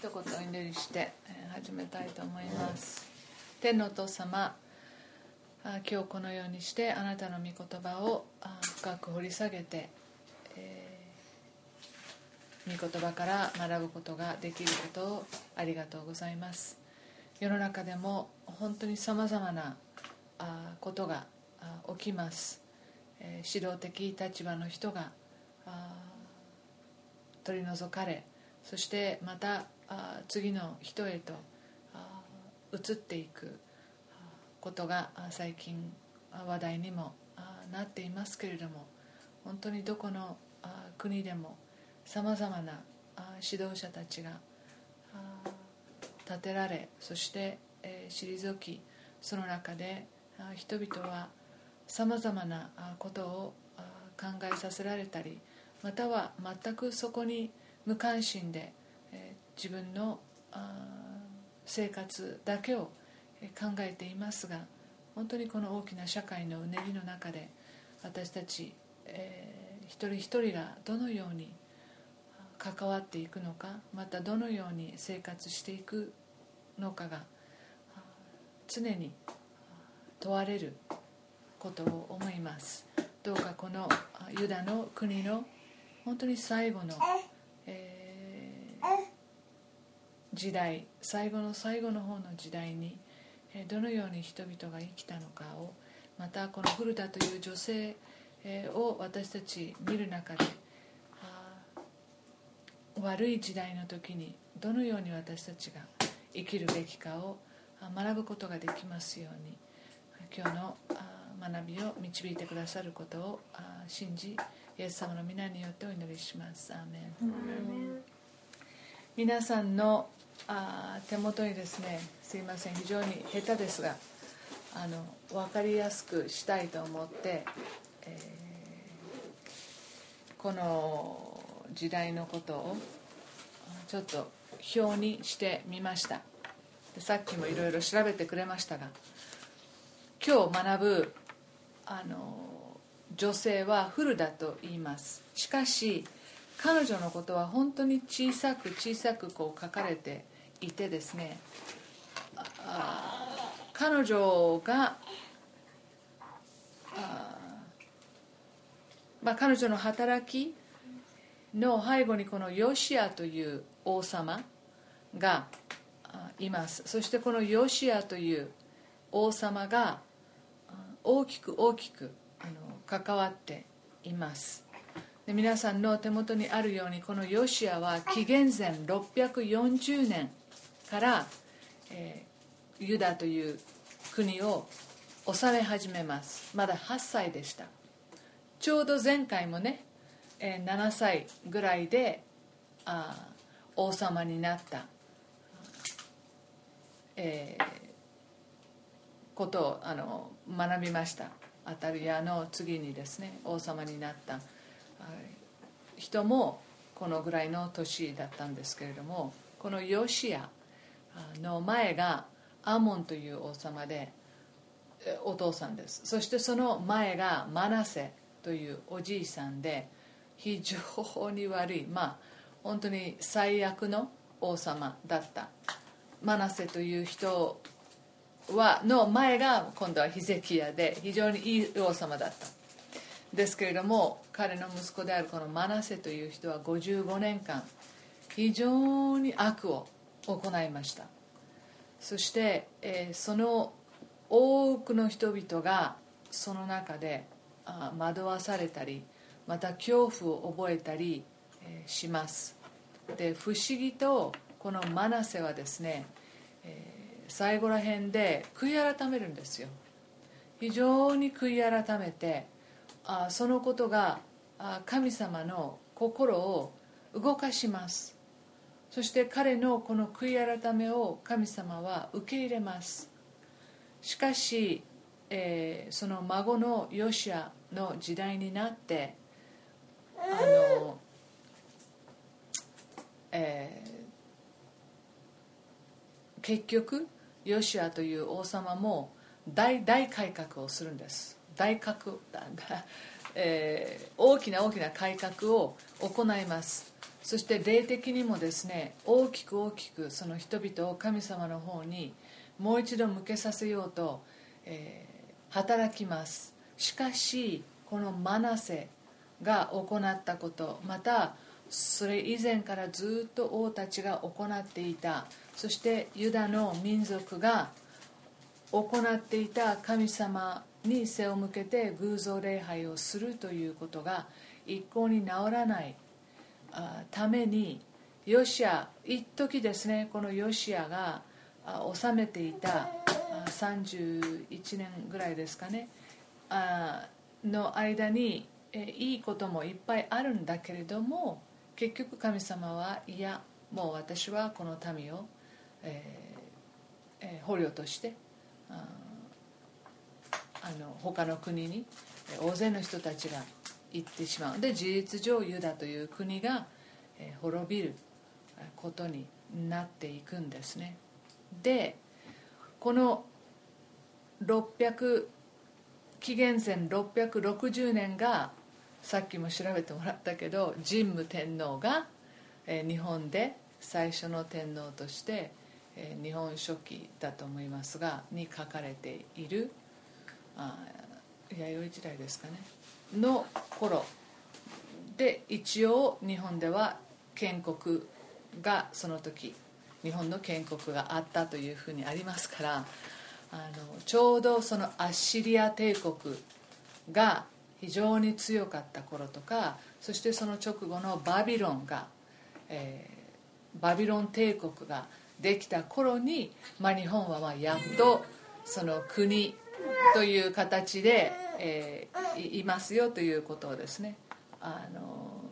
一言お祈りして始めたいと思います。天のお父様今日このようにしてあなたの御言葉を深く掘り下げて、えー、御言葉から学ぶことができることをありがとうございます。世の中でも本当にさまざまなことが起きます、えー、指導的立場の人が取り除かれそしてまた次の人へと移っていくことが最近話題にもなっていますけれども本当にどこの国でもさまざまな指導者たちが立てられそして退きその中で人々はさまざまなことを考えさせられたりまたは全くそこに無関心で、自分の生活だけを考えていますが本当にこの大きな社会のうねりの中で私たち、えー、一人一人がどのように関わっていくのかまたどのように生活していくのかが常に問われることを思います。どうかこのユダの国の本当に最後の時代最後の最後の方の時代にどのように人々が生きたのかをまたこの古田という女性を私たち見る中で悪い時代の時にどのように私たちが生きるべきかを学ぶことができますように今日の学びを導いてくださることを信じイエス様の皆によってお祈りします。アーメン。皆さんのあ手元にですねすいません非常に下手ですがあの分かりやすくしたいと思って、えー、この時代のことをちょっと表にしてみました。でさっきもいろいろ調べてくれましたが今日学ぶあの女性はフルだと言います。しかし彼女のことは本当に小さく小さくこう書かれていてですね彼女がまあ、彼女の働きの背後にこのヨシアという王様がいます。そしてこのヨシアという王様が大きく大きく関わっています。で皆さんの手元にあるようにこのヨシアは紀元前640年から、えー、ユダという国を治め始めます。まだ8歳でした。ちょうど前回もね、えー、7歳ぐらいであ王様になった、えー、ことをあの学びました。アタリアの次にですね王様になった。人もこのぐらいの年だったんですけれどもこのヨシアの前がアモンという王様でお父さんです。そしてその前がマナセというおじいさんで非常に悪い。まあ本当に最悪の王様だった。マナセという人はの前が今度はヒゼキヤで非常にいい王様だった。ですけれども彼の息子であるこのマナセという人は55年間非常に悪を行いました。そして、えー、その多くの人々がその中であ惑わされたりまた恐怖を覚えたり、えー、します。で不思議とこのマナセはですね、えー、最後ら辺で悔い改めるんですよ。非常に悔い改めてあそのことがあ神様の心を動かします。そして彼のこの悔い改めを神様は受け入れます。しかし、えー、その孫のヨシアの時代になってあの、えー、結局ヨシアという王様も大大改革をするんです。大革えー、大きな大きな改革を行います。そして霊的にもですね大きく大きくその人々を神様の方にもう一度向けさせようと、えー、働きます。しかしこのマナセが行ったことまたそれ以前からずっと王たちが行っていたそしてユダの民族が行っていた神様に背を向けて偶像礼拝をするということが一向に治らない。ためにヨシア一時ですねこのヨシアが治めていた31年ぐらいですかねの間にいいこともいっぱいあるんだけれども結局神様はいやもう私はこの民を、えー、捕虜としてあの他の国に大勢の人たちが行ってしまう。で事実上ユダという国が、滅びることになっていくんですね。でこの600紀元前660年がさっきも調べてもらったけど神武天皇が、日本で最初の天皇として、日本書紀だと思いますがに書かれている弥生時代ですかね。の頃で一応日本では建国がその時日本の建国があったというふうにありますからあのちょうどそのアッシリア帝国が非常に強かった頃とかそしてその直後のバビロンが、えー、バビロン帝国ができた頃に、まあ、日本はまあやっとその国という形で、えー、いますよということをですね。あの、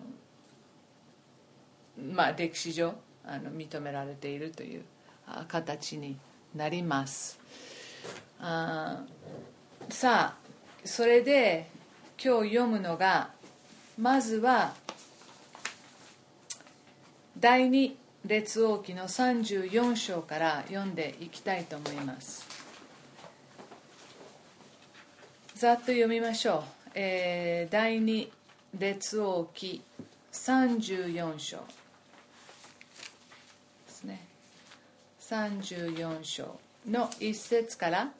まあ、歴史上あの認められているという形になります。あさあそれで今日読むのがまずは第二列王記の34章から読んでいきたいと思います。ざっと読みましょう、えー、第二列王記34章。ですね。34章の1節から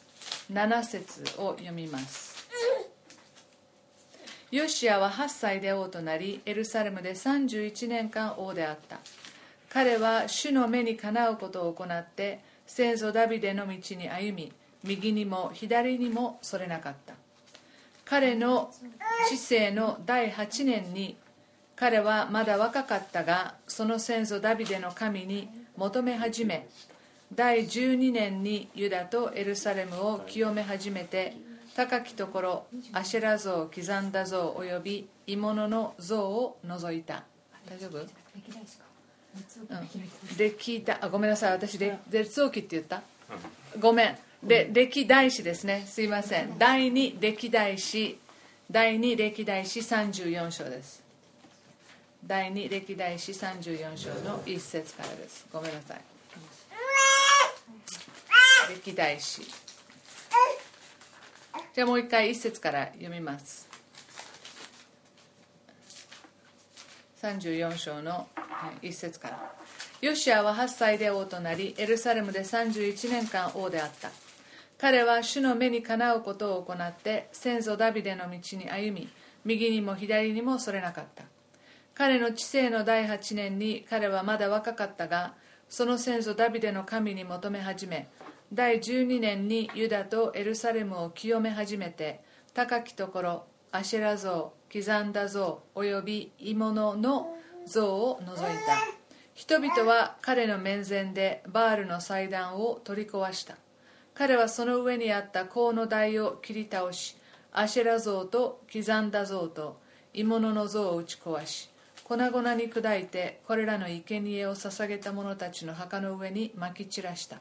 7節を読みます。ヨシアは8歳で王となりエルサレムで31年間王であった。彼は主の目にかなうことを行って先祖ダビデの道に歩み右にも左にもそれなかった。彼の知性の第8年に彼はまだ若かったがその先祖ダビデの神に求め始め第12年にユダとエルサレムを清め始めて高きところアシェラ像刻んだ像および鋳物の像を除いた。大丈夫？うん。で聞いた。あごめんなさい。私列王記って言った？ごめんで歴代史ですね。すいません。第2歴代史。第2歴代史34章です。第2歴代史34章の1節からです。ごめんなさい。歴代史。じゃあもう一回1節から読みます。34章の1節から。ヨシアは8歳で王となりエルサレムで31年間王であった。彼は主の目にかなうことを行って先祖ダビデの道に歩み右にも左にもそれなかった。彼の知性の第8年に彼はまだ若かったがその先祖ダビデの神に求め始め第12年にユダとエルサレムを清め始めて高きところアシェラ像刻んだ像および鋳物の像を除いた。人々は彼の面前でバールの祭壇を取り壊した。彼はその上にあった香の台を切り倒しアシェラ像と刻んだ像と鋳物の像を打ち壊し粉々に砕いてこれらの生贄を捧げた者たちの墓の上にまき散らした。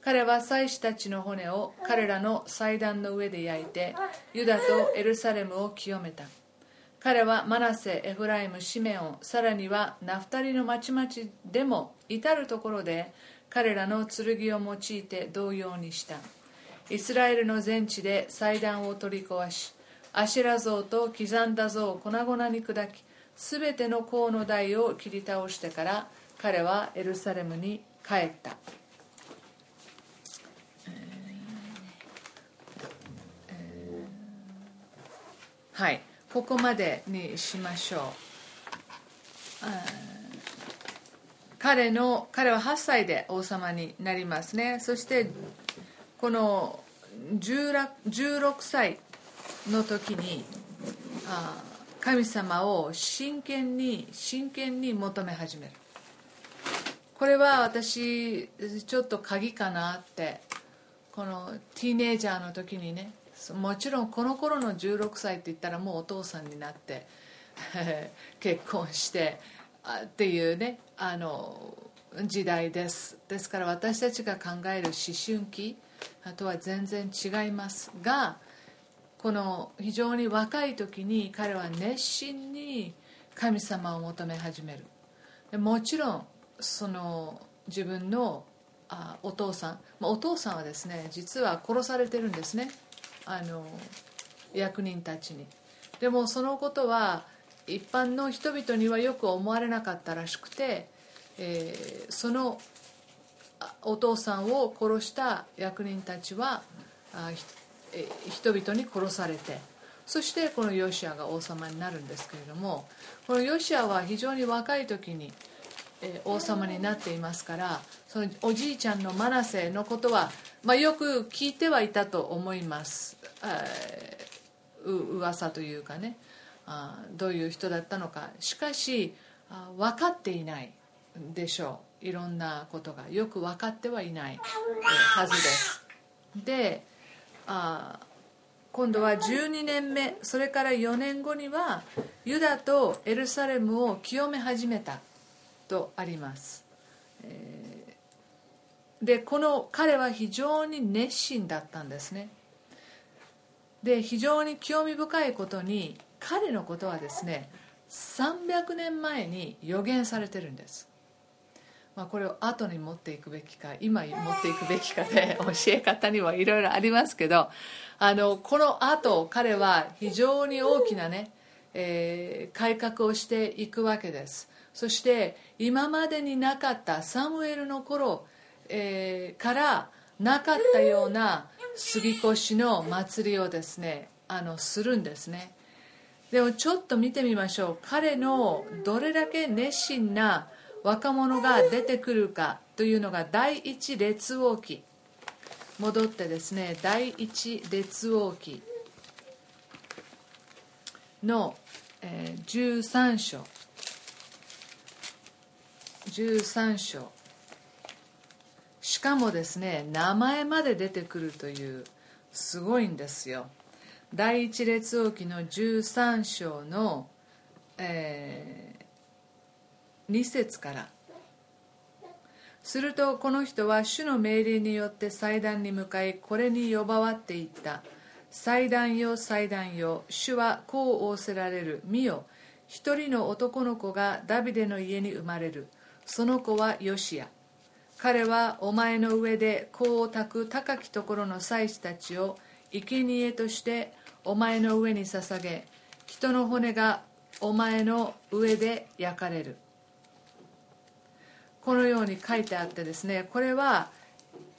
彼は祭司たちの骨を彼らの祭壇の上で焼いてユダとエルサレムを清めた。彼はマナセエフライムシメオンさらにはナフタリの町々でも至る所で彼らの剣を用いて同様にした。イスラエルの全地で祭壇を取り壊しアシラ像と刻んだ像を粉々に砕きすべての甲の台を切り倒してから彼はエルサレムに帰った。はい。ここまでにしましょう。彼の彼は8歳で王様になりますね。そしてこの16歳の時に神様を真剣に真剣に求め始める。これは私ちょっと鍵かなってこのティーネイジャーの時にねもちろんこの頃の16歳って言ったらもうお父さんになって 結婚してっていうねあの時代です。ですから私たちが考える思春期とは全然違いますがこの非常に若い時に彼は熱心に神様を求め始める。もちろんその自分のあお父さん、まあ、お父さんはですね実は殺されてるんですね。あの役人たちに。でもそのことは一般の人々にはよく思われなかったらしくて、えー、そのお父さんを殺した役人たちはあ人々に殺されてそしてこのヨシアが王様になるんですけれどもこのヨシアは非常に若い時にえ王様になっていますからそのおじいちゃんのマナセのことは、まあ、よく聞いてはいたと思います。う噂というかね。あどういう人だったのか。しかし分かっていないでしょう。いろんなことがよく分かってはいないはずです。であ今度は12年目それから4年後にはユダとエルサレムを清め始めたとあります、でこの彼は非常に熱心だったんですね。で非常に興味深いことに彼のことはですね300年前に予言されてるんです。まあ、これを後に持っていくべきか今持っていくべきかで 教え方にはいろいろありますけどあのこの後彼は非常に大きなね、えー、改革をしていくわけです。そして今までになかったサムエルの頃、えー、からなかったような杉越の祭りをですねあのするんですねでもちょっと見てみましょう。彼のどれだけ熱心な若者が出てくるかというのが第一列王記戻ってですね第一列王記の、えー、13章。13章。しかもですね名前まで出てくるというすごいんですよ。第一列王記の13章の、えー2節から。するとこの人は主の命令によって祭壇に向かいこれに呼ばわっていった。祭壇よ祭壇よ主はこう仰せられる。見よ一人の男の子がダビデの家に生まれる。その子はヨシア彼はお前の上で香を焚く高きところの祭司たちを生贄としてお前の上に捧げ人の骨がお前の上で焼かれる。このように書いてあってですねこれは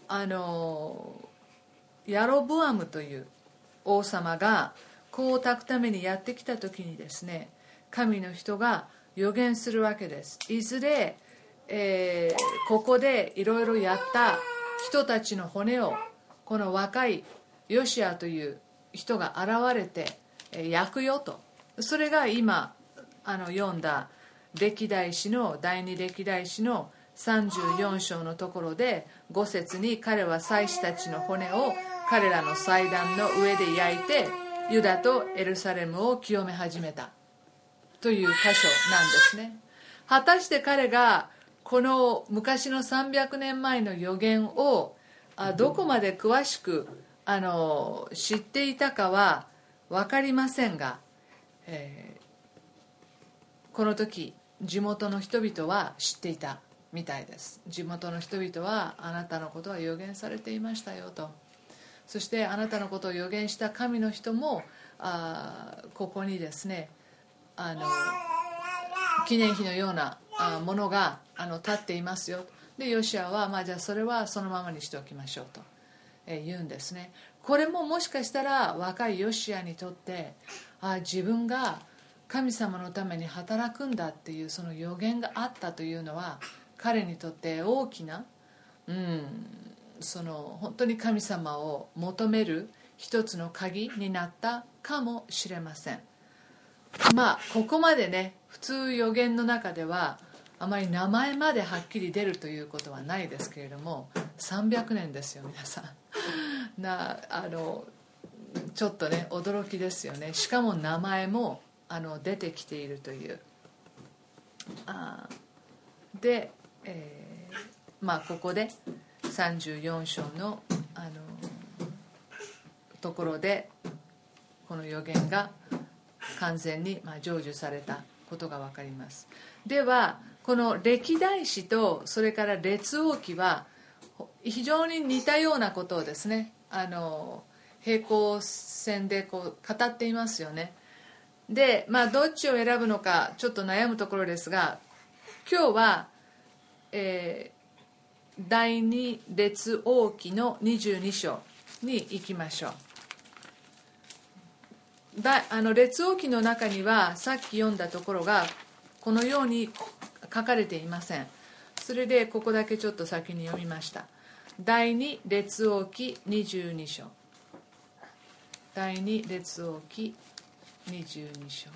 あのヤロブアムという王様が子を炊くためにやってきた時にですね神の人が予言するわけです。いずれ、えー、ここでいろいろやった人たちの骨をこの若いヨシアという人が現れて焼くよと。それが今あの読んだ歴代史の第二歴代史の34章のところで5節に彼は祭司たちの骨を彼らの祭壇の上で焼いてユダとエルサレムを清め始めた。という箇所なんですね。果たして彼がこの昔の300年前の予言をどこまで詳しくあの知っていたかは分かりませんが、えー、この時地元の人々は知っていたみたいです。地元の人々はあなたのことは予言されていましたよと。そしてあなたのことを予言した神の人もあここにですねあの記念碑のようなあものがあの立っていますよ。でヨシアは、まあ、じゃあそれはそのままにしておきましょうと、言うんですね。これももしかしたら若いヨシアにとってあ自分が神様のために働くんだっていうその予言があったというのは彼にとって大きな、うん、その本当に神様を求める一つの鍵になったかもしれません。まあここまでね普通予言の中ではあまり名前まではっきり出るということはないですけれども300年ですよ皆さん。なあのちょっとね驚きですよね。しかも名前もあの出てきているという。あで、えー、まあここで34章のあのところでこの予言が完全にまあ成就されたことが分かります。ではこの歴代史とそれから列王記は非常に似たようなことをですねあの平行線でこう語っていますよね。でまあどっちを選ぶのかちょっと悩むところですが今日は、えー、第二列王記の22章に行きましょう。だあの列王記の中にはさっき読んだところがこのように書かれていません。それでここだけちょっと先に読みました。第二列王記22章。第二列王記22章、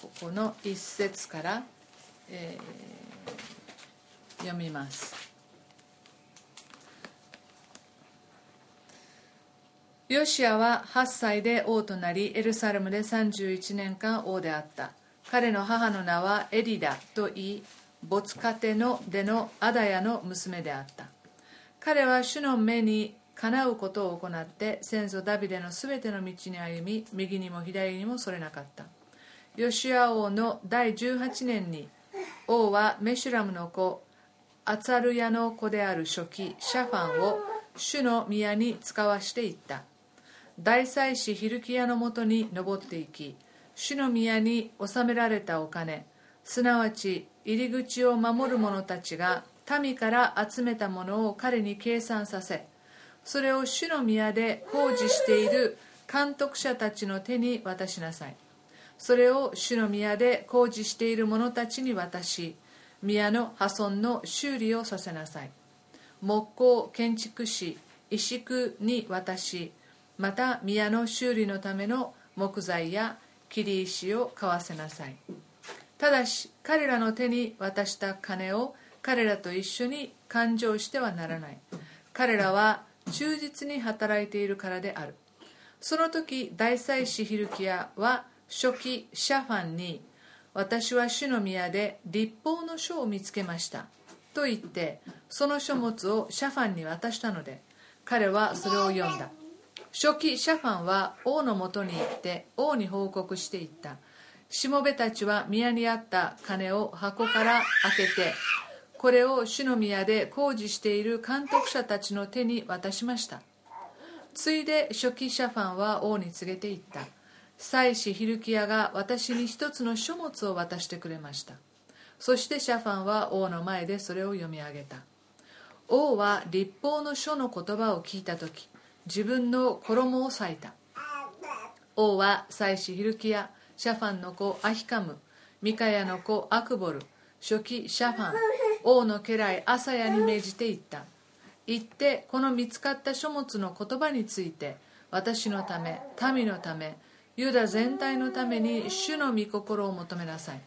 ここの一節から、えー、読みます。ヨシアは8歳で王となりエルサレムで31年間王であった。彼の母の名はエリダと言い没家庭の出のアダヤの娘であった。彼は主の目にかなうことを行って先祖ダビデのすべての道に歩み右にも左にもそれなかった。ヨシア王の第18年に王はメシュラムの子アツァルヤの子である初期シャファンを主の宮に使わしていった。大祭司ヒルキヤのもとに登っていき主の宮に納められたお金すなわち入り口を守る者たちが民から集めたものを彼に計算させそれを主の宮で工事している監督者たちの手に渡しなさい。それを主の宮で工事している者たちに渡し宮の破損の修理をさせなさい。木工建築士石工に渡しまた宮の修理のための木材や切り石を買わせなさい。ただし彼らの手に渡した金を彼らと一緒に勘定してはならない。彼らは忠実に働いているからである。その時大祭司ヒルキアは初期シャファンに私は主の宮で立法の書を見つけました。と言ってその書物をシャファンに渡したので彼はそれを読んだ。初期シャファンは王のもとに行って王に報告していった。しもべたちは宮にあった金を箱から開けてこれを主の宮で工事している監督者たちの手に渡しました。ついで初期シャファンは王に告げていった。祭司ヒルキヤが私に一つの書物を渡してくれました。そしてシャファンは王の前でそれを読み上げた。王は立法の書の言葉を聞いた時自分の衣を裂いた。王は祭司ヒルキヤシャファンの子アヒカムミカヤの子アクボル初期シャファン王の家来アサヤに命じて言った。言ってこの見つかった書物の言葉について私のため民のためユダ全体のために主の御心を求めなさい。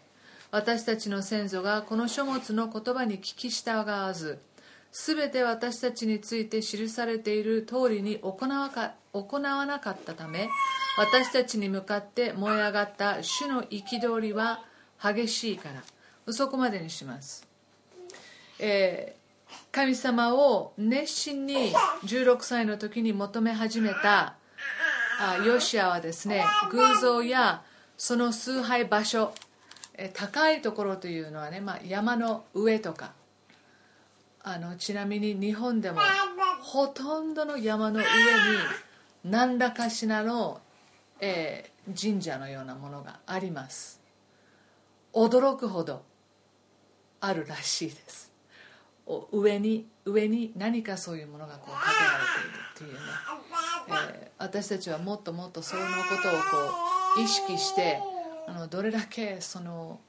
私たちの先祖がこの書物の言葉に聞き従わず全て私たちについて記されている通りに行わか行わなかったため私たちに向かって燃え上がった主の憤りは激しいから。そこまでにします。えー、神様を熱心に16歳の時に求め始めたあヨシアはですね偶像やその崇拝場所、えー、高いところというのはね、まあ、山の上とかあのちなみに日本でもほとんどの山の上に何らかしらの、えー、神社のようなものがあります。驚くほどあるらしいです。上に上に何かそういうものがこう建てられているっていうね、えー、私たちはもっともっとそのことをこう意識してあのどれだけその、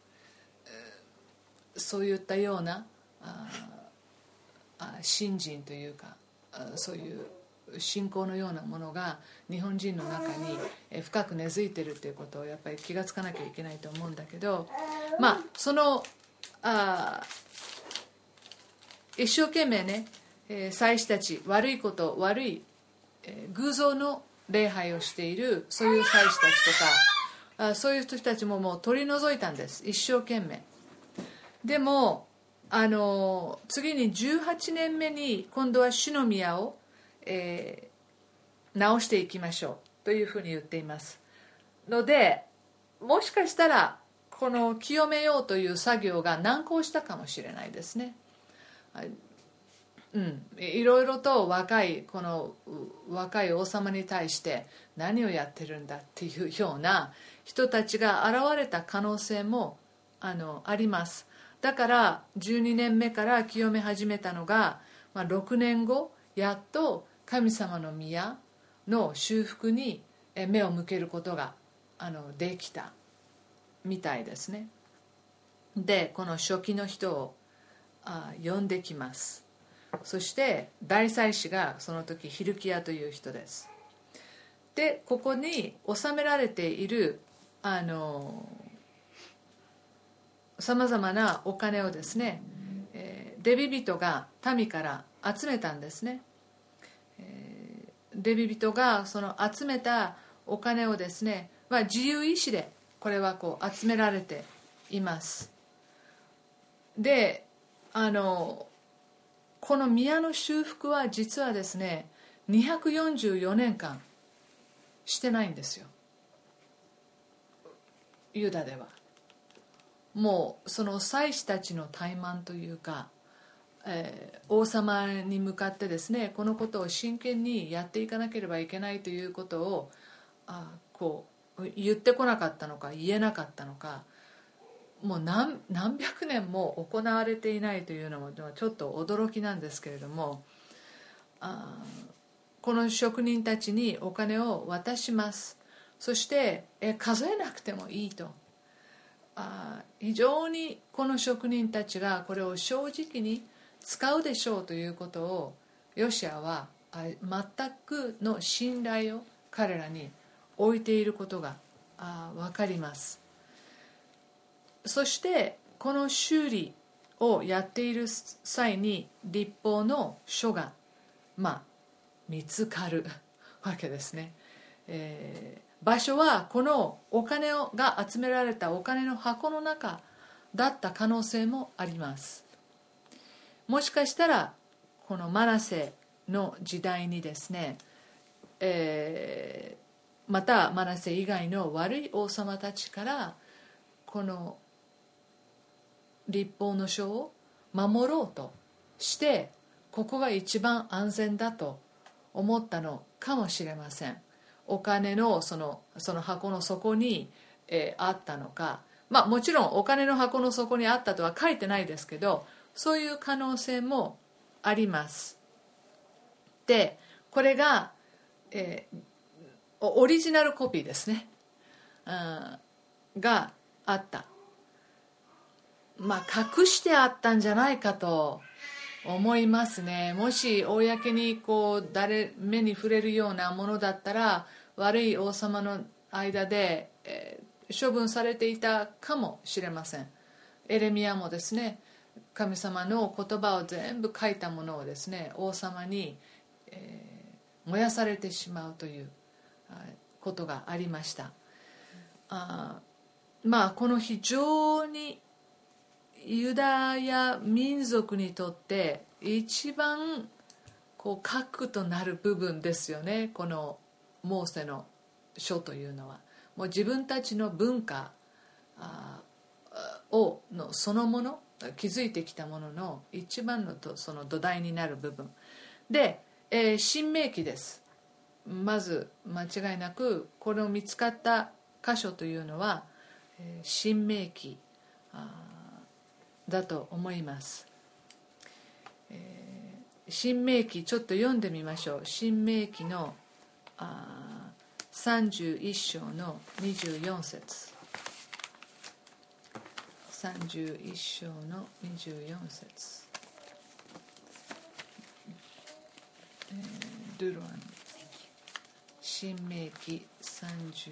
そういったようなあ信心というかそういう信仰のようなものが日本人の中に深く根付いてるっていうことをやっぱり気が付かなきゃいけないと思うんだけどまあそのあ一生懸命ね、えー、祭司たち悪いこと悪い、え、偶像の礼拝をしているそういう祭司たちとかあそういう人たちももう取り除いたんです。一生懸命。でもあの次に18年目に今度は主の宮を、えー、直していきましょうというふうに言っています。のでもしかしたらこの清めようという作業が難航したかもしれないですね。うん、いろいろと若いこの若い王様に対して何をやってるんだっていうような人たちが現れた可能性もあのあります。だから12年目から清め始めたのが、まあ、6年後やっと神様の宮の修復に目を向けることがあのできたみたいですね。でこの初期の人をあ呼んできます。そして大祭司がその時ヒルキアという人です。でここに収められているあのさまざまなお金をですね、えー、レビ人が民から集めたんですね、えー、レビ人がその集めたお金をですね、まあ、自由意志でこれはこう集められています。であのこの宮の修復は実はですね244年間してないんですよ。ユダでは。もうその祭司たちの怠慢というか、えー、王様に向かってですねこのことを真剣にやっていかなければいけないということをあこう言ってこなかったのか言えなかったのかもう何何百年も行われていないというのもちょっと驚きなんですけれどもあこの職人たちにお金を渡します。そしてえ数えなくてもいいと。あ非常にこの職人たちがこれを正直に使うでしょうということをヨシアは全くの信頼を彼らに置いていることが分かります。そしてこの修理をやっている際に立法の書がまあ見つかるわけですね、えー場所はこのお金が集められたお金の箱の中だった可能性もあります。もしかしたらこのマナセの時代にですね、えー、またマナセ以外の悪い王様たちからこの立法の書を守ろうとしてここが一番安全だと思ったのかもしれません。お金のそのその箱の底に、えー、あったのか。まあもちろんお金の箱の底にあったとは書いてないですけどそういう可能性もあります。でこれが、えー、オリジナルコピーですね、うん、があった。まあ隠してあったんじゃないかと思いますね。もし公にこう誰目に触れるようなものだったら悪い王様の間で、えー、処分されていたかもしれません。エレミアもですね神様の言葉を全部書いたものをですね王様に、えー、燃やされてしまうということがありました。あまあこの非常にユダヤ民族にとって一番こう核となる部分ですよね。このモーセの書というのはもう自分たちの文化をのそのもの築いてきたものの一番のとその土台になる部分。で、えー、新明記です。まず間違いなくこの見つかった箇所というのは、新明記だと思います、えー、新明記ちょっと読んでみましょう。新明記のあ31章の24節。31章の24節ドゥロアン新明記31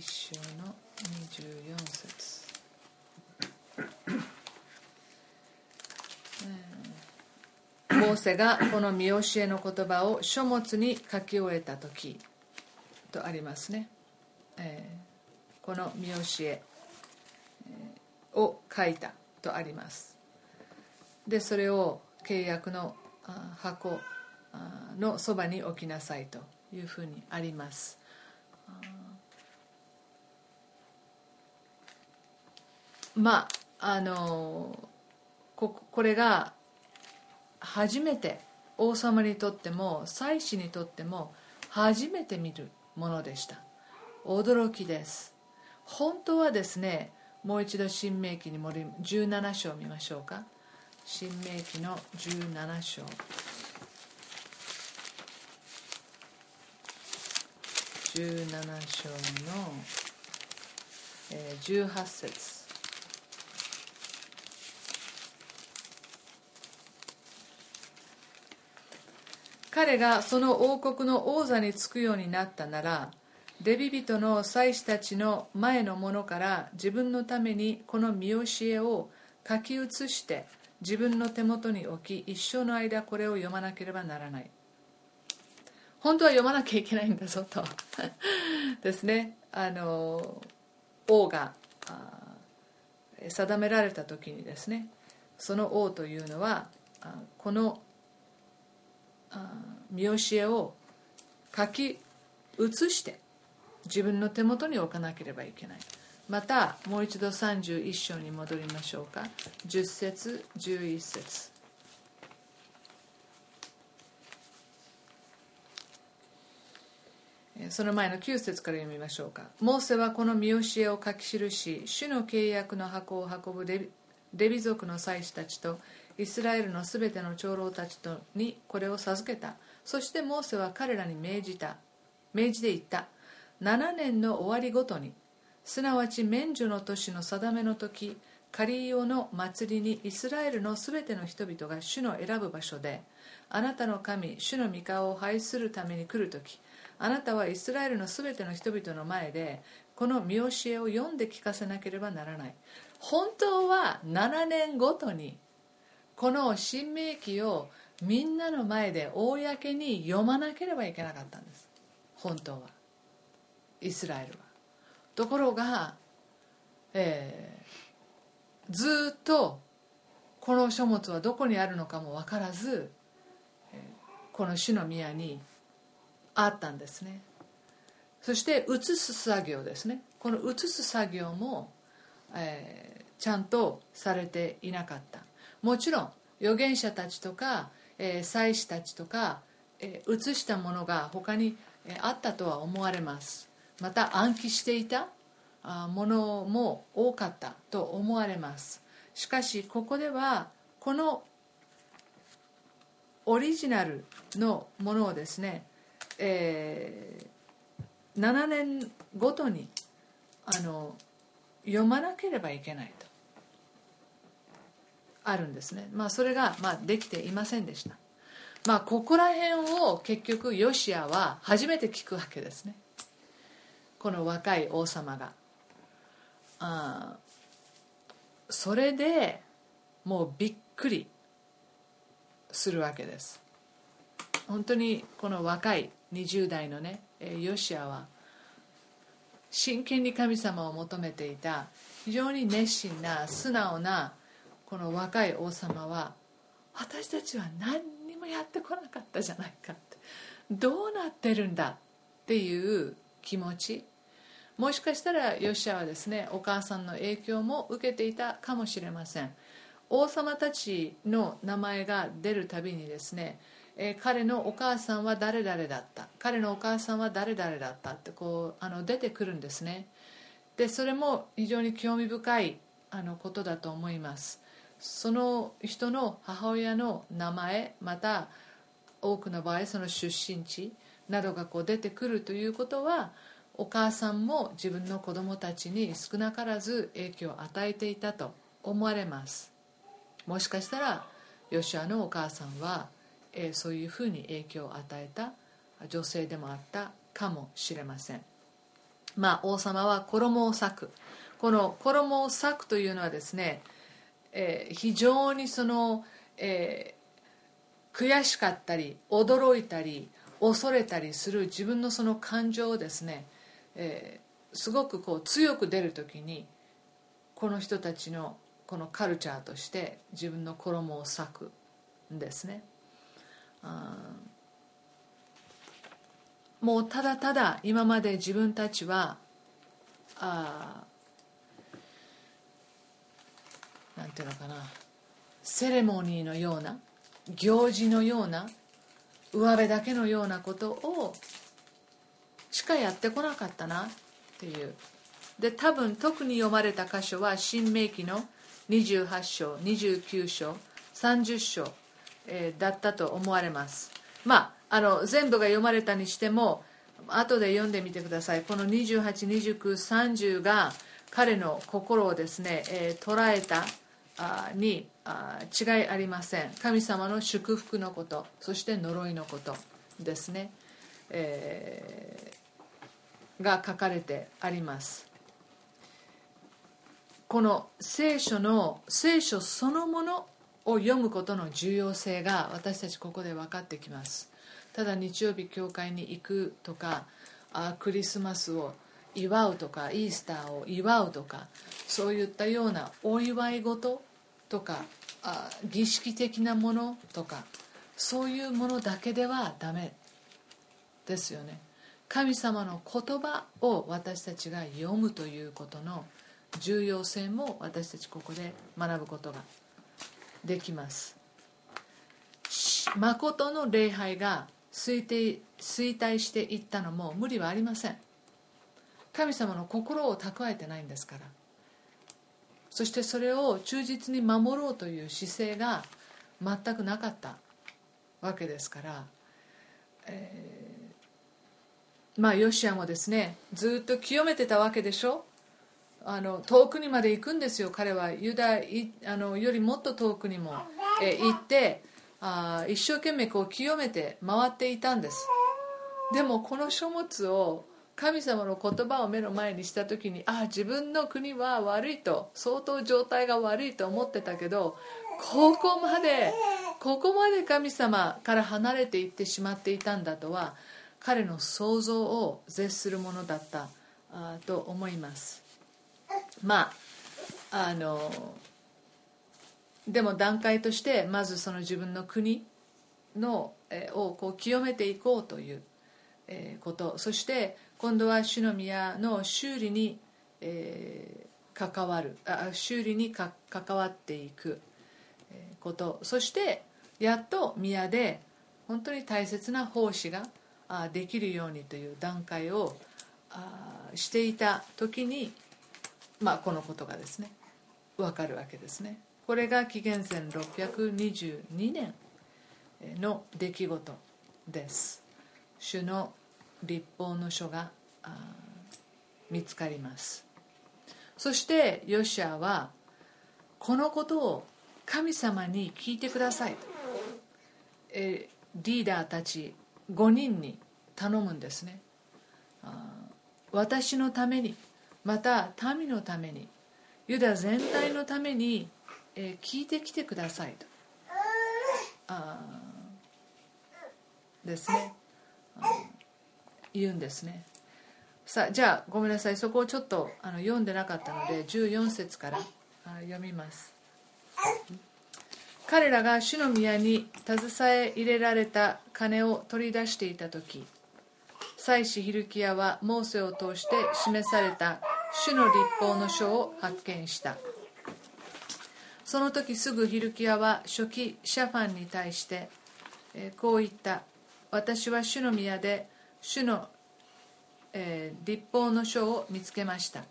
章の24節。モーセがこの見教えの言葉を書物に書き終えた時とありますね、えー、この見教えを書いたとあります。でそれを契約の箱のそばに置きなさいというふうにあります。まああのここれが初めて王様にとっても祭司にとっても初めて見るものでした。驚きです。本当はですねもう一度新明記に戻り17章見ましょうか。新明記の17章。17章の、18節。彼がその王国の王座につくようになったならレビ人の祭司たちの前のものから自分のためにこの見教えを書き写して自分の手元に置き一生の間これを読まなければならない。本当は読まなきゃいけないんだぞと。ですね。あの王が定められた時にですねその王というのはこの見教えを書き写して自分の手元に置かなければいけない。またもう一度31章に戻りましょうか。10節11節。その前の9節から読みましょうか。モーセはこの見教えを書き記し主の契約の箱を運ぶレビレビ族の祭司たちとイスラエルのすべての長老たちとにこれを授けた。そしてモーセは彼らに命じた。命じて言った。7年の終わりごとに。すなわち免除の年の定めの時カリオの祭りにイスラエルのすべての人々が主の選ぶ場所であなたの神主の御顔を拝するために来る時あなたはイスラエルのすべての人々の前でこの見教えを読んで聞かせなければならない。本当は7年ごとにこの新明記をみんなの前で公に読まなければいけなかったんです。本当は。イスラエルは。ところが、えー、ずっとこの書物はどこにあるのかも分からずこの主の宮にあったんですね。そして写す作業ですね。この写す作業も、えー、ちゃんとされていなかった。もちろん預言者たちとか、えー、祭司たちとか、えー、写したものが他にあったとは思われます。また暗記していたものも多かったと思われます。しかしここではこのオリジナルのものをですね、えー、7年ごとにあの読まなければいけないと。あるんですね。まあそれが、まあ、できていませんでした。まあここら辺を結局ヨシアは初めて聞くわけですね。この若い王様が。あそれでもうびっくりするわけです。本当にこの若い20代のねヨシアは真剣に神様を求めていた非常に熱心な素直なこの若い王様は私たちは何にもやってこなかったじゃないかってどうなってるんだっていう気持ち。もしかしたらヨシアはですねお母さんの影響も受けていたかもしれません。王様たちの名前が出るたびにですね、えー、彼のお母さんは誰々だった。彼のお母さんは誰々だったってこうあの出てくるんですね。でそれも非常に興味深いあのことだと思います。その人の母親の名前また多くの場合その出身地などがこう出てくるということはお母さんも自分の子供たちに少なからず影響を与えていたと思われます。もしかしたらヨシアのお母さんは、えー、そういうふうに影響を与えた女性でもあったかもしれません。まあ王様は衣を裂く。この衣を裂くというのはですね、えー、非常にその、えー、悔しかったり驚いたり恐れたりする自分のその感情をですね、えー、すごくこう強く出る時にこの人たちのこのカルチャーとして自分の衣を裂くんですね。もうただただ今まで自分たちはあなんていうのかな。セレモニーのような行事のような上辺だけのようなことをしかやってこなかったなっていう。で多分特に読まれた箇所は新明記の28章29章30章、えー、だったと思われます。まああの全部が読まれたにしても後で読んでみてください。この282930が彼の心をですね、えー、捉えたに違いありません。神様の祝福のことそして呪いのことですね、えー、が書かれてあります。この聖書の聖書そのものを読むことの重要性が私たちここで分かってきます。ただ日曜日教会に行くとかあクリスマスを祝うとかイースターを祝うとかそういったようなお祝い事とかあ儀式的なものとかそういうものだけではダメですよね。神様の言葉を私たちが読むということの重要性も私たちここで学ぶことができます。誠の礼拝が衰退衰退していったのも無理はありません。神様の心を蓄えてないんですから。そしてそれを忠実に守ろうという姿勢が全くなかったわけですから、えー、まあヨシアもですねずっと清めてたわけでしょ？あの遠くにまで行くんですよ。彼はユダあのよりもっと遠くにも、えー、行ってあ一生懸命こう清めて回っていたんです。でもこの書物を神様の言葉を目の前にした時にああ自分の国は悪いと相当状態が悪いと思ってたけどここまでここまで神様から離れていってしまっていたんだとは彼の想像を絶するものだったあと思います。まああのでも段階としてまずその自分の国の、えをこう清めていこうという、えこと。そして今度は主の宮の修理に、えー、関わるあ修理に関わっていくことそしてやっと宮で本当に大切な奉仕ができるようにという段階をしていた時に、まあ、このことがですね分かるわけですね。これが紀元前622年の出来事です主の立法の書が見つかります。そしてヨシアはこのことを神様に聞いてください。と、えリーダーたち5人に頼むんですね。私のためにまた民のためにユダ全体のためにえ、聞いてきてください。とあですね。言うんですね。さあじゃあごめんなさい。そこをちょっとあの読んでなかったので14節から読みます。彼らが主の宮に携え入れられた金を取り出していた時祭司ヒルキヤはモーセを通して示された主の立法の書を発見した。その時すぐヒルキヤは初期シャファンに対して、こう言った。私は主の宮で主の、えー、立法の書を見つけました。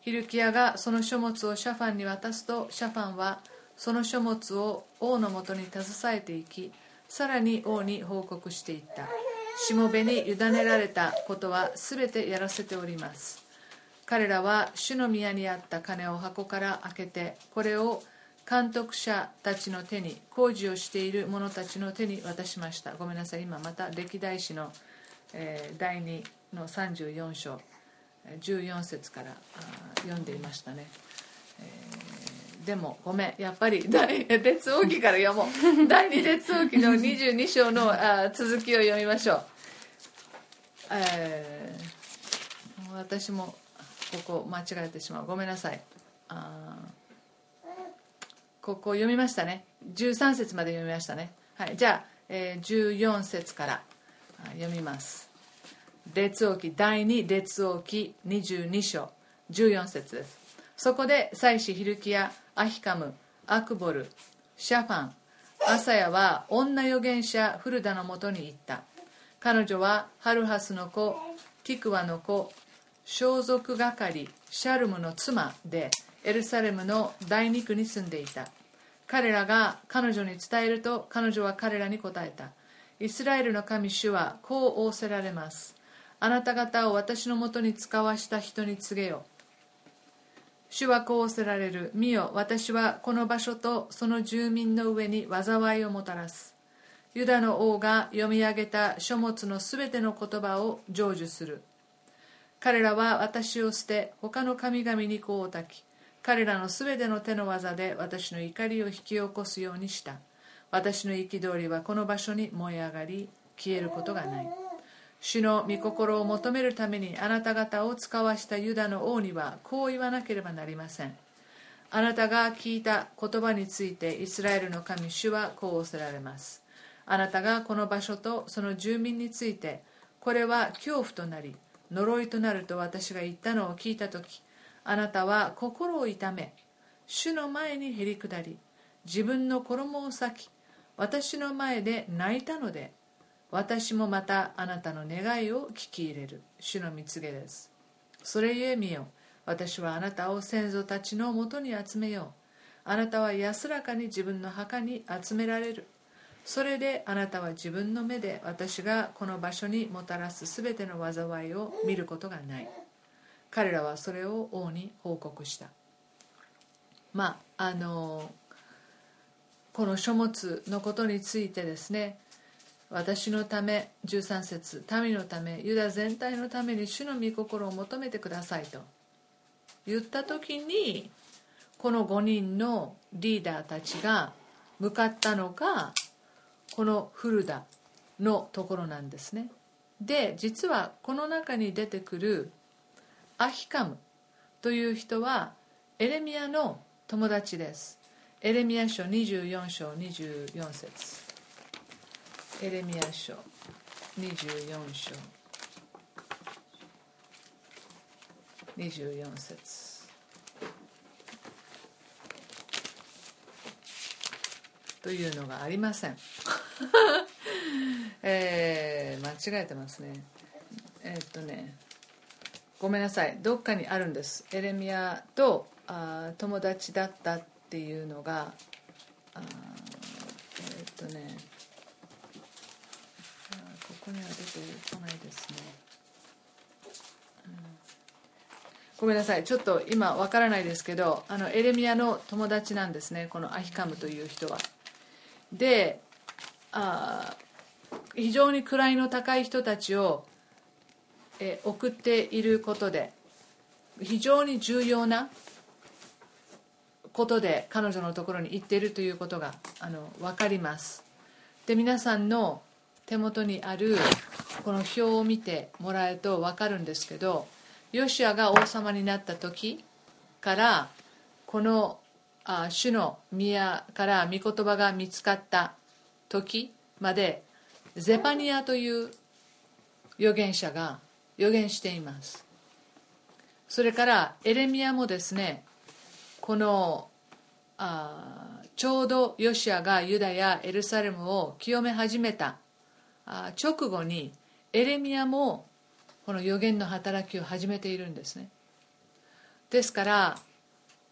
ヒルキヤがその書物をシャファンに渡すとシャファンはその書物を王のもとに携えていきさらに王に報告していった。しもべに委ねられたことは全てやらせております。彼らは主の宮にあった金を箱から開けてこれを監督者たちの手に工事をしている者たちの手に渡しました。ごめんなさい。今また歴代史の、えー、第2の34章14節から読んでいましたね、えー、でもごめん。やっぱり列王記から読もう。第2列王記の22章のあ続きを読みましょう、えー、私もここ間違えてしまう。ごめんなさい。あここ読みましたね。13節まで読みましたね。はい。じゃあ、えー、14節から読みます。列王記第2列王記22章。14節です。そこで祭司ヒルキヤアヒカムアクボルシャファンアサヤは女預言者フルダのもとに行った。彼女はハルハスの子ティクワの子装束係シャルムの妻でエルサレムの第二区に住んでいた。彼らが彼女に伝えると彼女は彼らに答えた。イスラエルの神主はこう仰せられます。あなた方を私のもとに使わした人に告げよ主はこう仰せられる。見よ私はこの場所とその住民の上に災いをもたらす。ユダの王が読み上げた書物のすべての言葉を成就する。彼らは私を捨て他の神々にこうをたき。彼らのすべての手の技で私の怒りを引き起こすようにした。私の憤りはこの場所に燃え上がり消えることがない。主の御心を求めるためにあなた方を使わしたユダの王にはこう言わなければなりません。あなたが聞いた言葉についてイスラエルの神主はこう仰せられます。あなたがこの場所とその住民についてこれは恐怖となり呪いとなると私が言ったのを聞いた時あなたは心を痛め主の前にへり下り自分の衣を裂き私の前で泣いたので私もまたあなたの願いを聞き入れる。主の蜜げです。それゆえ見よ私はあなたを先祖たちのもとに集めよう。あなたは安らかに自分の墓に集められる。それであなたは自分の目で私がこの場所にもたらす全ての災いを見ることがない。彼らはそれを王に報告した。まああのこの書物のことについてですね私のため13節民のためユダ全体のために主の御心を求めてくださいと。言った時にこの5人のリーダーたちが向かったのがこのフルダのところなんですね。で実はこの中に出てくるアヒカムという人はエレミアの友達です。エレミア書24章24節。エレミア書24章24節。というのがありません。えー、間違えてますね。えー、っとね。ごめんなさい。どっかにあるんです。エレミアとあ友達だったっていうのがあえー、っとね。ここには出てこないですね、うん、ごめんなさい。ちょっと今わからないですけどあのエレミアの友達なんですね。このアヒカムという人は。であ非常に位の高い人たちを、え送っていることで非常に重要なことで彼女のところに行っているということがあの分かります。で皆さんの手元にあるこの表を見てもらえると分かるんですけどヨシアが王様になった時からこのあ主の宮から御言葉が見つかった時までゼパニアという預言者が預言しています。それからエレミアもですねこのあちょうどヨシアがユダやエルサレムを清め始めたあ直後にエレミアもこの予言の働きを始めているんですね。ですから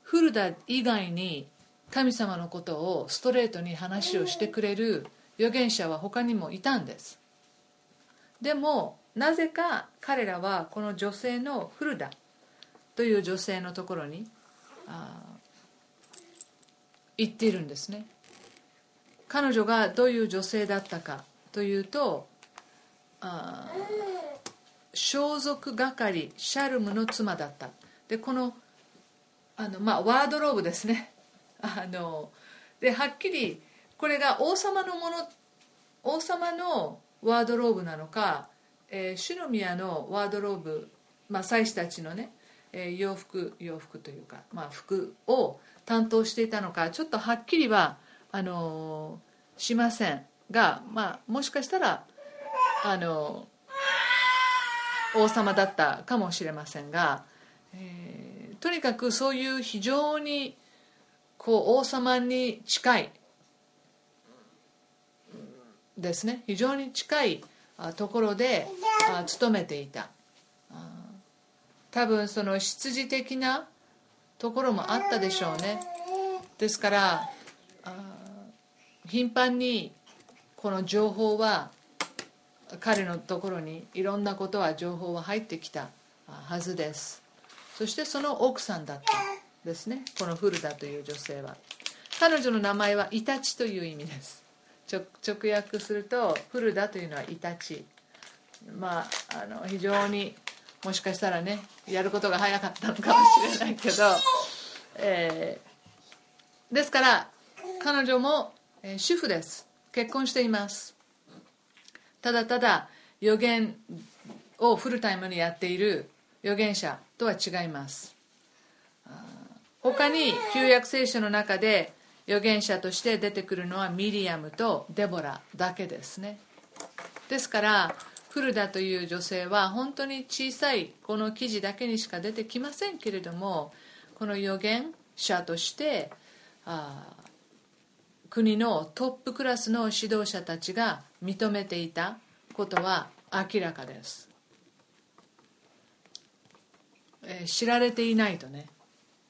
フルダ以外に神様のことをストレートに話をしてくれる預言者は他にもいたんです。でもなぜか彼らはこの女性のフルダという女性のところに行っているんですね。彼女がどういう女性だったかというと装束係シャルムの妻だった。でこのあの、まあ、ワードローブですね。あのではっきりこれが王様のもの王様のワードローブなのか、えー、シュノミヤのワードローブ、まあ、祭司たちのね、えー、洋服洋服というか、まあ、服を担当していたのかちょっとはっきりはあのー、しませんが、まあ、もしかしたらあの王様だったかもしれませんが、えー、とにかくそういう非常にこう王様に近いですね。非常に近いところで勤めていた。多分その執事的なところもあったでしょうね。ですから頻繁にこの情報は彼のところにいろんなことは情報は入ってきたはずです。そしてその奥さんだったですね。このフルダという女性は。彼女の名前はイタチという意味です。直訳するとフルダというのはイタチ。まああの非常にもしかしたらねやることが早かったのかもしれないけど、えー、ですから彼女も、えー、主婦です。結婚しています。ただただ予言をフルタイムにやっている預言者とは違います。他に旧約聖書の中で預言者として出てくるのはミリアムとデボラだけですね。ですからフルダという女性は本当に小さいこの記事だけにしか出てきませんけれどもこの預言者としてあ国のトップクラスの指導者たちが認めていたことは明らかです、えー、知られていないとね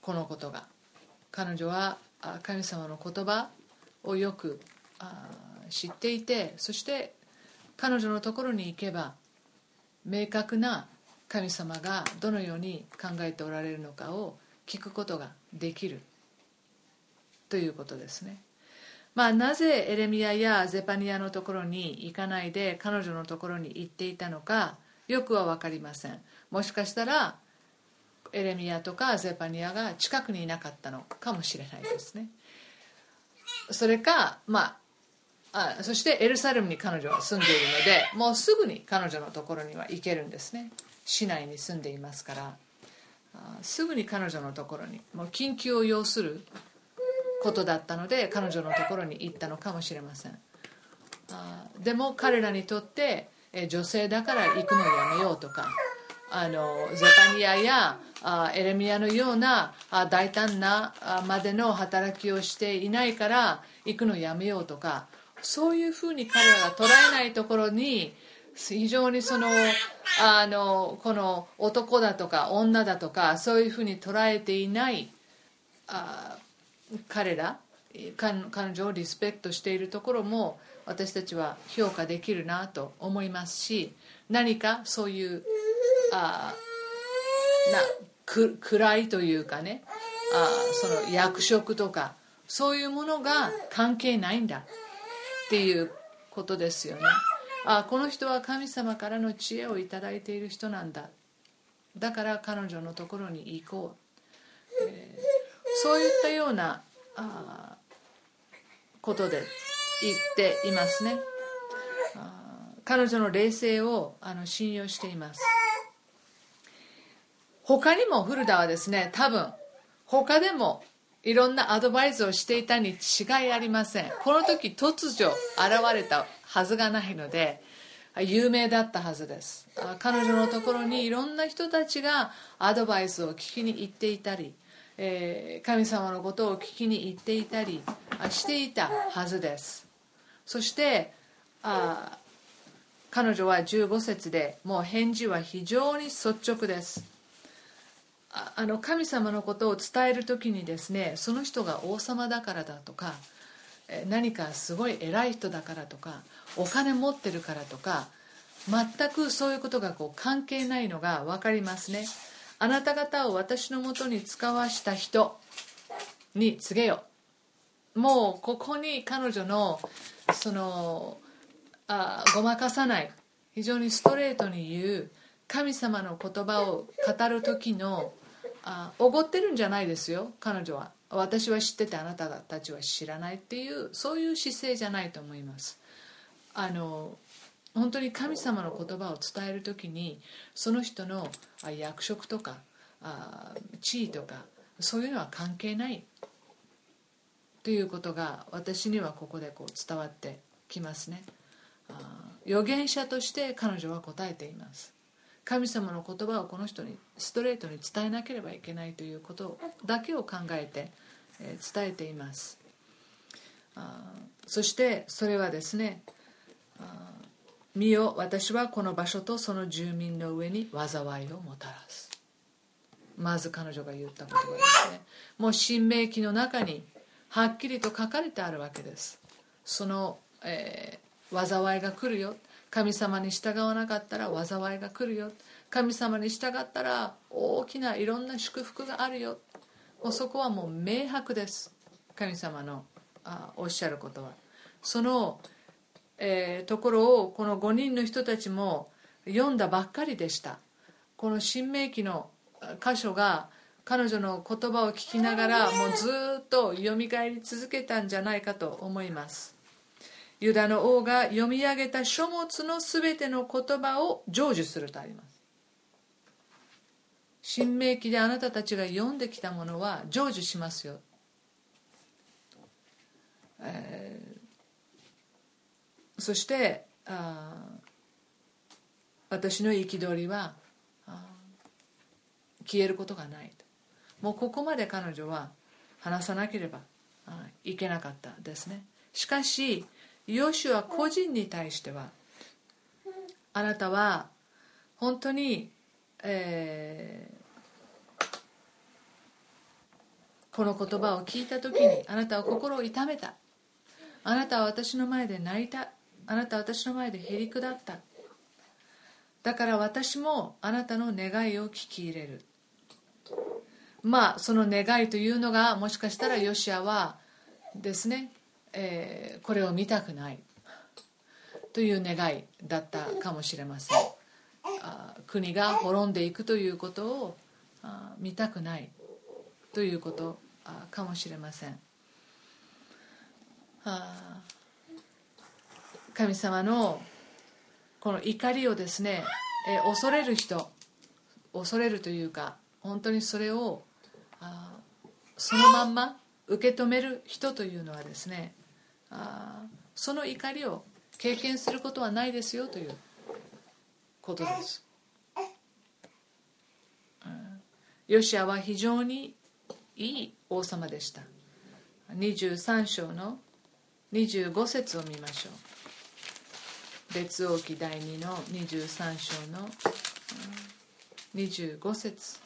このことが。彼女は神様の言葉をよく知っていてそして彼女のところに行けば明確な神様がどのように考えておられるのかを聞くことができるということですね。まあ、なぜエレミアやゼパニアのところに行かないで彼女のところに行っていたのかよくは分かりませんもしかしたらエレミアとかゼパニアが近くにいなかったのかもしれないですね。それかまああそしてエルサレムに彼女は住んでいるのでもうすぐに彼女のところには行けるんですね。市内に住んでいますから。すぐに彼女のところにもう緊急を要することだったので彼女のところに行ったのかもしれません。あでも彼らにとってえ女性だから行くのをやめようとかあのゼパニアやあエレミアのようなあ大胆なあまでの働きをしていないから行くのやめようとかそういうふうに彼らが捉えないところに非常にそのあのこの男だとか女だとかそういうふうに捉えていないあ彼ら彼女をリスペクトしているところも私たちは評価できるなと思いますし何かそういうあなく暗いというかね。あその役職とかそういうものが関係ないんだ。っていうことですよね。あこの人は神様からの知恵を頂いている人なんだ。だから彼女のところに行こう、えー、そういったようなあことで言っていますね。彼女の霊性をあの信用しています。他にもフルダはですね多分他でもいろんなアドバイスをしていたに違いありません。この時突如現れたはずがないので有名だったはずです。彼女のところにいろんな人たちがアドバイスを聞きに行っていたりえー、神様のことを聞きに行っていたりしていたはずです。そしてあ彼女は15節でもう返事は非常に率直です。あの神様のことを伝える時にですねその人が王様だからだとか何かすごい偉い人だからとかお金持ってるからとか全くそういうことがこう関係ないのが分かりますね。あなた方を私のもとに使わした人に告げよもうここに彼女のそのあごまかさない非常にストレートに言う神様の言葉を語る時のあおごってるんじゃないですよ。彼女は。私は知っててあなたたちは知らないっていうそういう姿勢じゃないと思います。あの本当に神様の言葉を伝える時にその人の役職とか地位とかそういうのは関係ないということが私にはここでこう伝わってきますね。預言者として彼女は答えています。神様の言葉をこの人にストレートに伝えなければいけないということだけを考えて伝えています。そしてそれはですね見よ私はこの場所とその住民の上に災いをもたらす。まず彼女が言った言葉ですねもう新明記の中にはっきりと書かれてあるわけです。その、えー、災いが来るよ神様に従わなかったら災いが来るよ。神様に従ったら大きないろんな祝福があるよ。もうそこはもう明白です。神様のあおっしゃることは。そのえー、ところをこの5人の人たちも読んだばっかりでした。この新明記の箇所が彼女の言葉を聞きながらもうずっと読み返り続けたんじゃないかと思います。ユダの王が読み上げた書物のすべての言葉を成就するとあります。新明記であなたたちが読んできたものは成就しますよ、えーそしてあ私の憤りは消えることがないと。もうここまで彼女は話さなければいけなかったですね。しかしヨシュア個人に対してはあなたは本当に、えー、この言葉を聞いた時にあなたは心を痛めた。あなたは私の前で泣いた。あなたは私の前でへりくだった。だから私もあなたの願いを聞き入れる。まあその願いというのがもしかしたらヨシアはですね、えー、これを見たくない。という願いだったかもしれません。国が滅んでいくということを見たくない。ということかもしれません。神様のこの怒りをですね、え恐れる人恐れるというか本当にそれをそのまんま受け止める人というのはですねあその怒りを経験することはないですよということです、うん、ヨシアは非常にいい王様でした。23章の25節を見ましょう。列王記第2の23章の25節。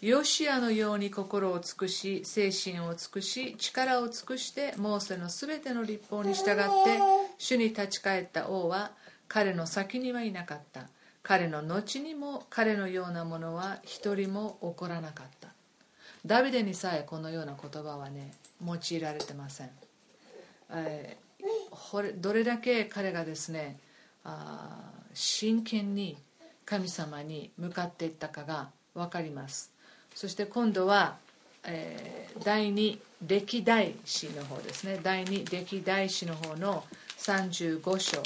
ヨシアのように心を尽くし精神を尽くし力を尽くしてモーセのすべての立法に従って主に立ち返った王は彼の先にはいなかった。彼の後にも彼のようなものは一人も起こらなかった。ダビデにさえこのような言葉はね用いられてません、えどれだけ彼がですねあ真剣に神様に向かっていったかが分かります。そして今度は、えー、第2歴代史の方ですね。第2歴代史の方の35章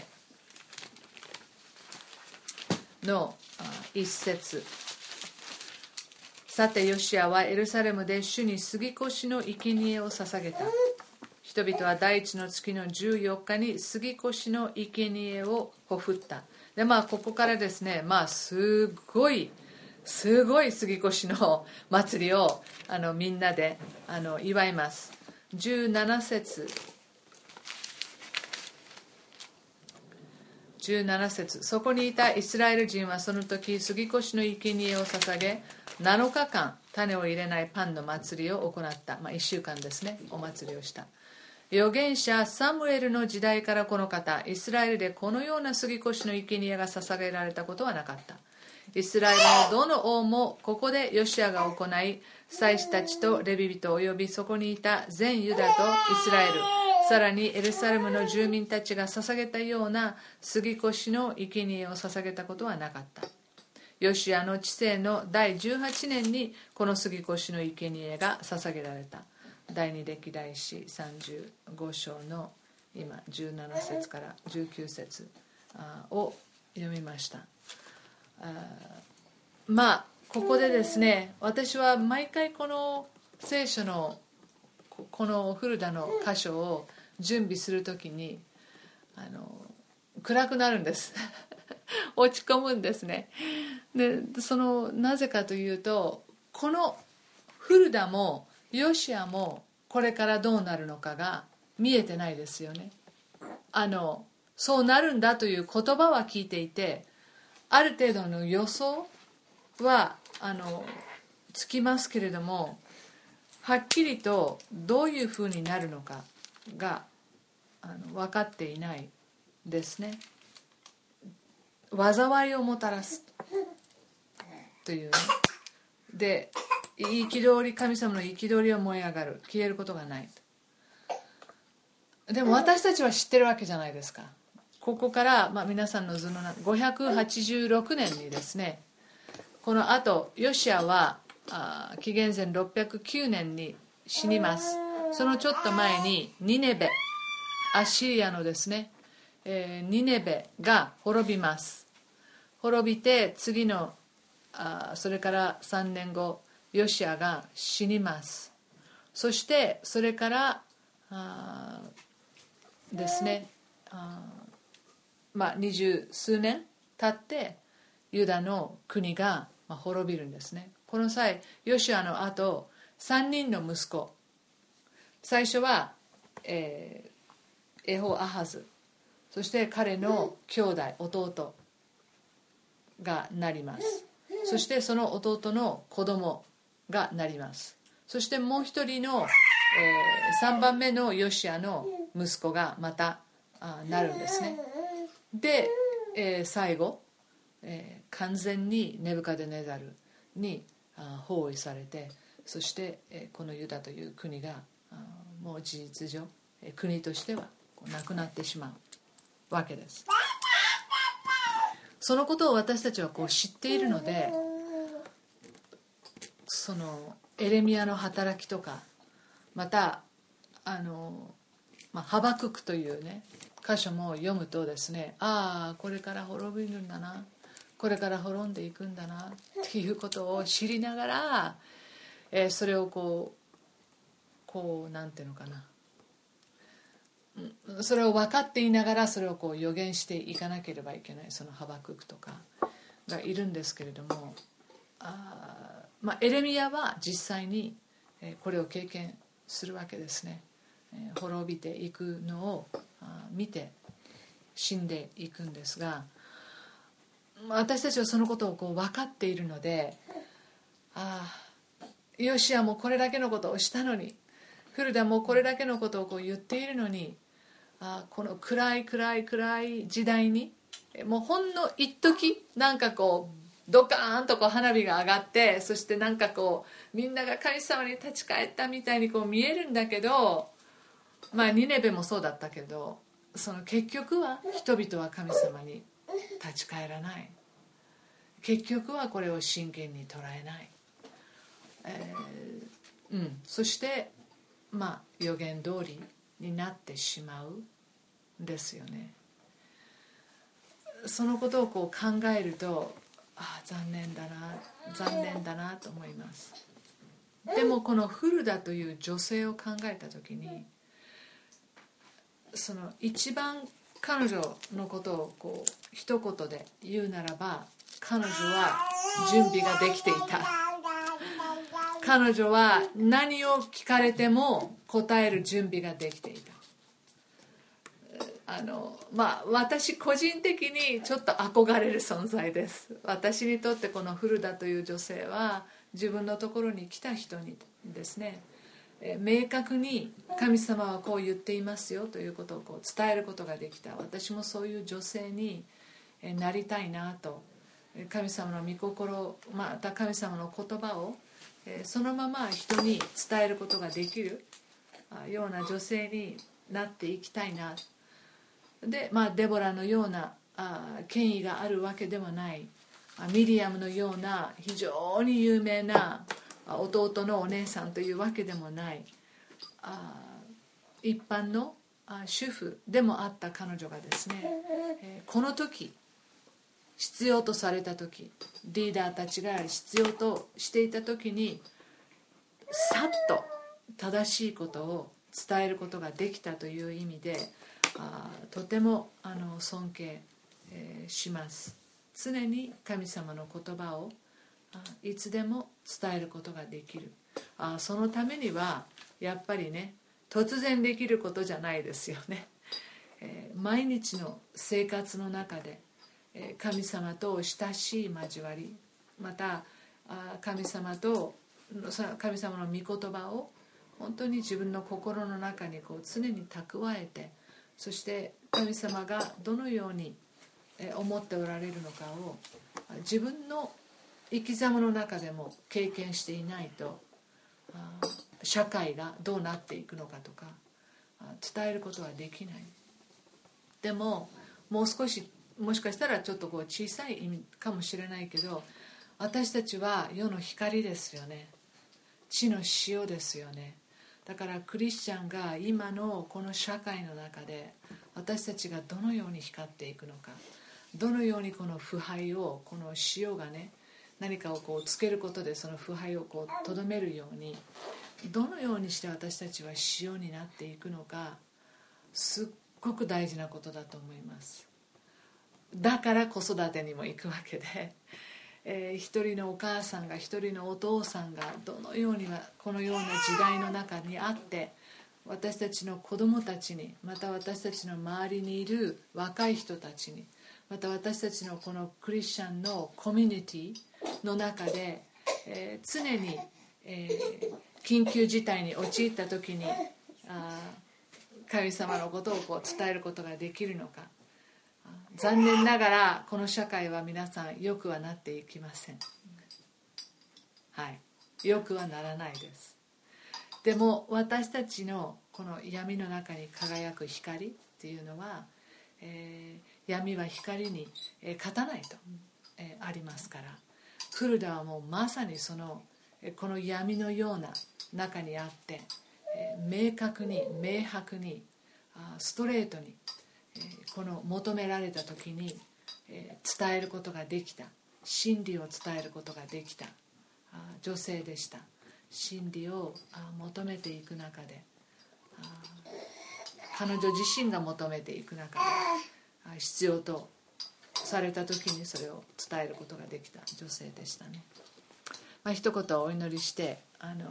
の一節。さてヨシアはエルサレムで主に杉越の生贄を捧げた。人々は第一の月の14日に杉越の生贄をほふった。でまあここからですねまあすごいすごい杉越の祭りをあのみんなであの祝います。17節。17節。そこにいたイスラエル人はその時杉越の生贄を捧げ7日間種を入れないパンの祭りを行った、まあ、1週間ですね。お祭りをした。預言者サムエルの時代からこの方イスラエルでこのような杉越の生贄が捧げられたことはなかった。イスラエルのどの王もここでヨシアが行い祭司たちとレビ人およびそこにいた全ユダとイスラエル。さらにエルサレムの住民たちが捧げたような杉越の生贄を捧げたことはなかった。ヨシアの治世の第18年にこの杉越の生贄が捧げられた。第二歴代史35章の今17節から19節を読みました。まあここでですね私は毎回この聖書のこのフルダの箇所を準備する時にあの暗くなるんです。落ち込むんですね。でそのなぜかというとこのフルダもヨシアもこれからどうなるのかが見えてないですよね。あのそうなるんだという言葉は聞いていてある程度の予想はあのつきますけれどもはっきりとどういうふうになるのかがあの分かっていないですね。災いをもたらすというね。で憤り神様の憤りは燃え上がる。消えることがないでも私たちは知ってるわけじゃないですか。ここから、まあ、皆さんの図の586年にですねこのあとヨシアはあ紀元前609年に死にます。そのちょっと前にニネベアシリアのですね、えー、ニネベが滅びます。滅びて次のあそれから3年後ヨシアが死にます。そしてそれからあですねあまあ二十数年経ってユダの国が滅びるんですね。この際ヨシアの後3人の息子。最初は、えー、エホアハズ。そして彼の兄弟弟がなります。そしてその弟の子供がなります。そしてもう一人の、えー、3番目のヨシアの息子がまたあなるんですね。で、えー、最後、えー、完全にネブカデネザルに包囲されてそして、えー、このユダという国がもう事実上、えー、国としてはなくなってしまうわけです。そのことを私たちはこう知っているのでそのエレミアの働きとかまたあの、まあ、ハバククというね箇所も読むとですねああこれから滅びるんだな。これから滅んでいくんだな。っていうことを知りながら、えー、それをこうこうなんていうのかな。それを分かっていながらそれをこう予言していかなければいけない。そのハバククとかがいるんですけれどもあ、まあ、エレミアは実際にこれを経験するわけですね。滅びていくのを見て死んでいくんですが私たちはそのことをこう分かっているのでああヨシアもこれだけのことをしたのにフルダもこれだけのことをこう言っているのにあこの暗い暗い暗い時代にもうほんの一時なんかこうドカーンとこう花火が上がってそしてなんかこうみんなが神様に立ち返ったみたいにこう見えるんだけどまあニネベもそうだったけどその結局は人々は神様に立ち返らない。結局はこれを真剣に捉えない、えー、うん、そしてまあ予言通りになってしまうんですよね。そのことをこう考えるとああ残念だな残念だなと思います。でもこのフルダという女性を考えた時にその一番彼女のことをこう一言で言うならば彼女は準備ができていた。彼女は何を聞かれても答える準備ができていた。あのまあ私個人的にちょっと憧れる存在です。私にとってこの古田という女性は自分のところに来た人にですね明確に神様はこう言っていますよということをこう伝えることができた。私もそういう女性になりたいなと。神様の御心また神様の言葉をそのまま人に伝えることができるような女性になっていきたいな。で、まあ、デボラのような権威があるわけではない。ミリアムのような非常に有名な弟のお姉さんというわけでもない。一般の主婦でもあった彼女がですねこの時必要とされた時リーダーたちが必要としていた時にさっと正しいことを伝えることができたという意味であとてもあの尊敬、えー、します。常に神様の言葉をいつでも伝えることができる。あそのためにはやっぱりね突然できることじゃないですよね、えー、毎日の生活の中で、えー、神様と親しい交わりまたあ神様と神様の御言葉を本当に自分の心の中にこう常に蓄えてそして神様がどのように思っておられるのかを自分の生き様の中でも経験していないと社会がどうなっていくのかとか伝えることはできない。でももう少しもしかしたらちょっとこう小さい意味かもしれないけど私たちは世の光ですよね。地の塩ですよね。だからクリスチャンが今のこの社会の中で私たちがどのように光っていくのかどのようにこの腐敗をこの塩がね何かをこうつけることでその腐敗をこうとどめるようにどのようにして私たちは塩になっていくのかすっごく大事なことだと思います。だから子育てにも行くわけで、えー、一人のお母さんが一人のお父さんがどのようにはこのような時代の中にあって私たちの子供たちにまた私たちの周りにいる若い人たちにまた私たちのこのクリスチャンのコミュニティの中で、えー、常に、えー、緊急事態に陥った時にあ神様のことをこう伝えることができるのか。残念ながらこの社会は皆さんよくはなっていきません。はい。よくはならないです。でも私たちのこの闇の中に輝く光っていうのは、えー、闇は光に、え、勝たないと、えー、ありますから。クルダはもうまさにそのこの闇のような中にあって、明確に明白にストレートに、この求められた時に、伝えることができた。真理を伝えることができた。女性でした。真理を求めていく中で彼女自身が求めていく中で必要とされた時にそれを伝えることができた女性でしたね、まあ、一言お祈りしてあの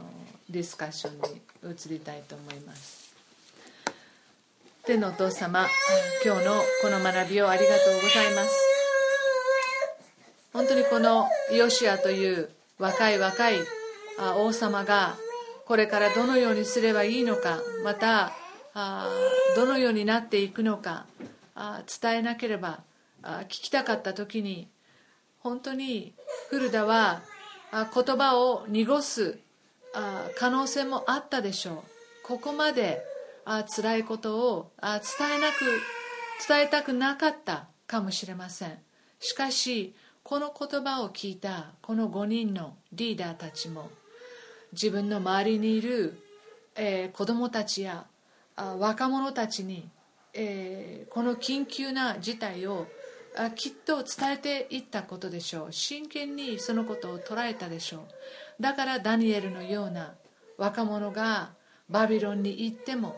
ディスカッションに移りたいと思います。天のお父様今日のこの学びをありがとうございます。本当にこのヨシアという若い若い王様がこれからどのようにすればいいのかまたどのようになっていくのか伝えなければ聞きたかった時に本当に古田は言葉を濁す可能性もあったでしょう。ここまで辛いことを伝えなく伝えたくなかったかもしれません。しかしこの言葉を聞いたこの5人のリーダーたちも自分の周りにいる、えー、子供たちや若者たちに、えー、この緊急な事態をきっと伝えていったことでしょう。真剣にそのことを捉えたでしょう。だからダニエルのような若者がバビロンに行っても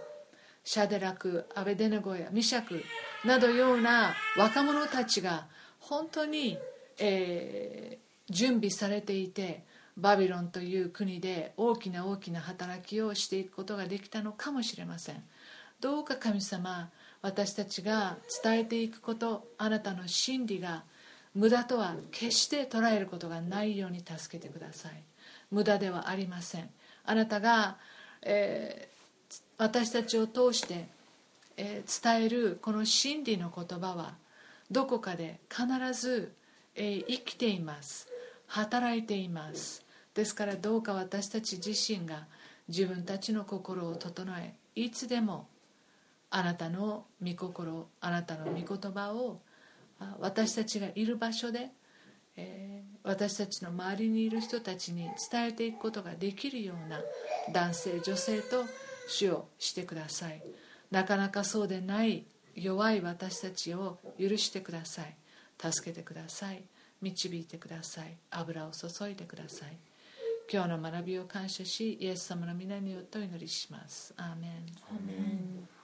シャデラクアベデネゴやミシャクなどような若者たちが本当にえー、準備されていてバビロンという国で大きな大きな働きをしていくことができたのかもしれません。どうか神様私たちが伝えていくことあなたの真理が無駄とは決して捉えることがないように助けてください。無駄ではありません。あなたが、えー、私たちを通して、えー、伝えるこの真理の言葉はどこかで必ず、えー、生きています。働いています。ですからどうか私たち自身が自分たちの心を整えいつでもあなたの御心あなたの御言葉を私たちがいる場所で、えー、私たちの周りにいる人たちに伝えていくことができるような男性女性と主をしてください。なかなかそうでない弱い私たちを許してください。助けてください。導いてください。油を注いでください。今日の学びを感謝しイエス様の皆によってお祈りします。アーメン。